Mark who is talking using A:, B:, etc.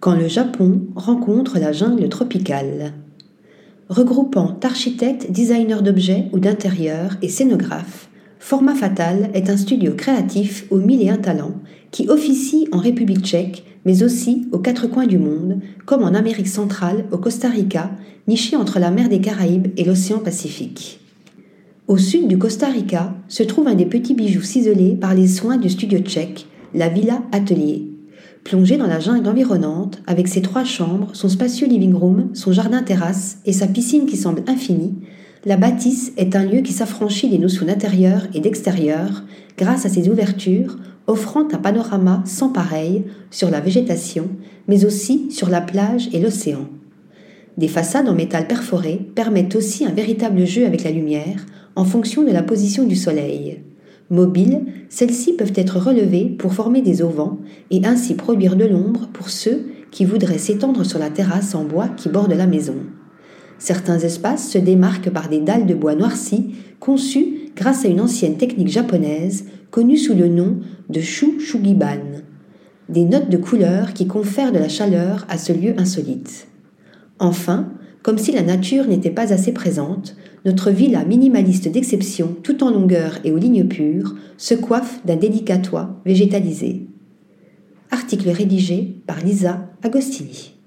A: quand le Japon rencontre la jungle tropicale. Regroupant architectes, designers d'objets ou d'intérieur et scénographes, Format Fatal est un studio créatif aux mille et un talents qui officie en République tchèque, mais aussi aux quatre coins du monde, comme en Amérique centrale, au Costa Rica, niché entre la mer des Caraïbes et l'océan Pacifique. Au sud du Costa Rica se trouve un des petits bijoux ciselés par les soins du studio tchèque, la Villa Atelier, Plongé dans la jungle environnante, avec ses trois chambres, son spacieux living room, son jardin terrasse et sa piscine qui semble infinie, la bâtisse est un lieu qui s'affranchit des notions d'intérieur et d'extérieur grâce à ses ouvertures, offrant un panorama sans pareil sur la végétation, mais aussi sur la plage et l'océan. Des façades en métal perforé permettent aussi un véritable jeu avec la lumière en fonction de la position du soleil. Mobiles, celles-ci peuvent être relevées pour former des auvents et ainsi produire de l'ombre pour ceux qui voudraient s'étendre sur la terrasse en bois qui borde la maison. Certains espaces se démarquent par des dalles de bois noircies conçues grâce à une ancienne technique japonaise connue sous le nom de shu shugiban, des notes de couleur qui confèrent de la chaleur à ce lieu insolite. Enfin, comme si la nature n'était pas assez présente, notre villa minimaliste d'exception, tout en longueur et aux lignes pures, se coiffe d'un délicat toit végétalisé. Article rédigé par Lisa Agostini.